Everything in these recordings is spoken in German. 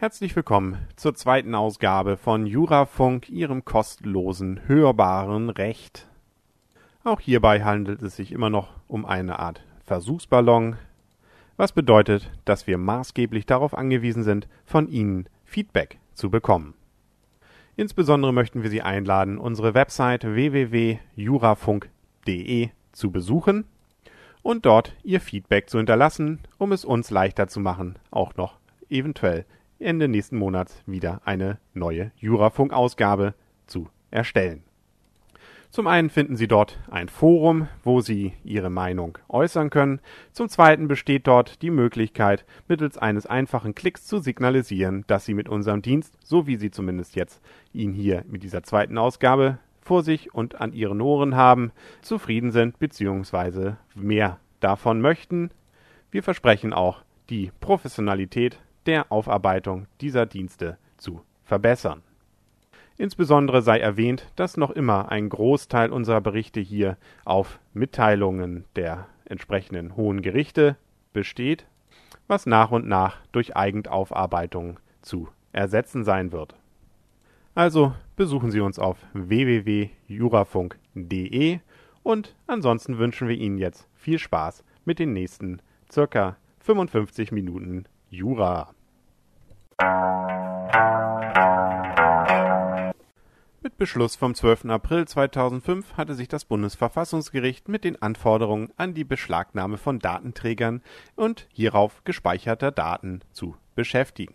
Herzlich willkommen zur zweiten Ausgabe von Jurafunk, Ihrem kostenlosen, hörbaren Recht. Auch hierbei handelt es sich immer noch um eine Art Versuchsballon, was bedeutet, dass wir maßgeblich darauf angewiesen sind, von Ihnen Feedback zu bekommen. Insbesondere möchten wir Sie einladen, unsere Website www.jurafunk.de zu besuchen und dort Ihr Feedback zu hinterlassen, um es uns leichter zu machen, auch noch eventuell Ende nächsten Monats wieder eine neue Jurafunk-Ausgabe zu erstellen. Zum einen finden Sie dort ein Forum, wo Sie Ihre Meinung äußern können. Zum zweiten besteht dort die Möglichkeit, mittels eines einfachen Klicks zu signalisieren, dass Sie mit unserem Dienst, so wie Sie zumindest jetzt ihn hier mit dieser zweiten Ausgabe vor sich und an Ihren Ohren haben, zufrieden sind bzw. mehr davon möchten. Wir versprechen auch, die Professionalität der Aufarbeitung dieser Dienste zu verbessern. Insbesondere sei erwähnt, dass noch immer ein Großteil unserer Berichte hier auf Mitteilungen der entsprechenden hohen Gerichte besteht, was nach und nach durch Eigenaufarbeitung zu ersetzen sein wird. Also besuchen Sie uns auf www.jurafunk.de und ansonsten wünschen wir Ihnen jetzt viel Spaß mit den nächsten circa 55 Minuten Jura. Mit Beschluss vom 12. April 2005 hatte sich das Bundesverfassungsgericht mit den Anforderungen an die Beschlagnahme von Datenträgern und hierauf gespeicherter Daten zu beschäftigen.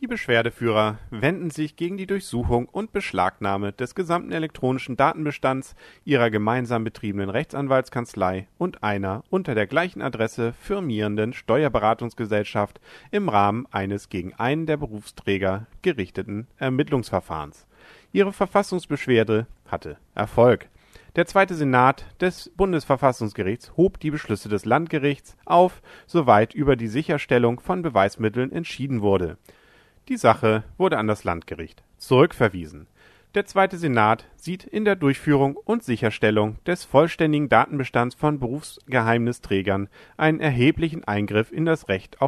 Die Beschwerdeführer wenden sich gegen die Durchsuchung und Beschlagnahme des gesamten elektronischen Datenbestands ihrer gemeinsam betriebenen Rechtsanwaltskanzlei und einer unter der gleichen Adresse firmierenden Steuerberatungsgesellschaft im Rahmen eines gegen einen der Berufsträger gerichteten Ermittlungsverfahrens. Ihre Verfassungsbeschwerde hatte Erfolg. Der Zweite Senat des Bundesverfassungsgerichts hob die Beschlüsse des Landgerichts auf, soweit über die Sicherstellung von Beweismitteln entschieden wurde. Die Sache wurde an das Landgericht zurückverwiesen. Der Zweite Senat sieht in der Durchführung und Sicherstellung des vollständigen Datenbestands von Berufsgeheimnisträgern einen erheblichen Eingriff in das Recht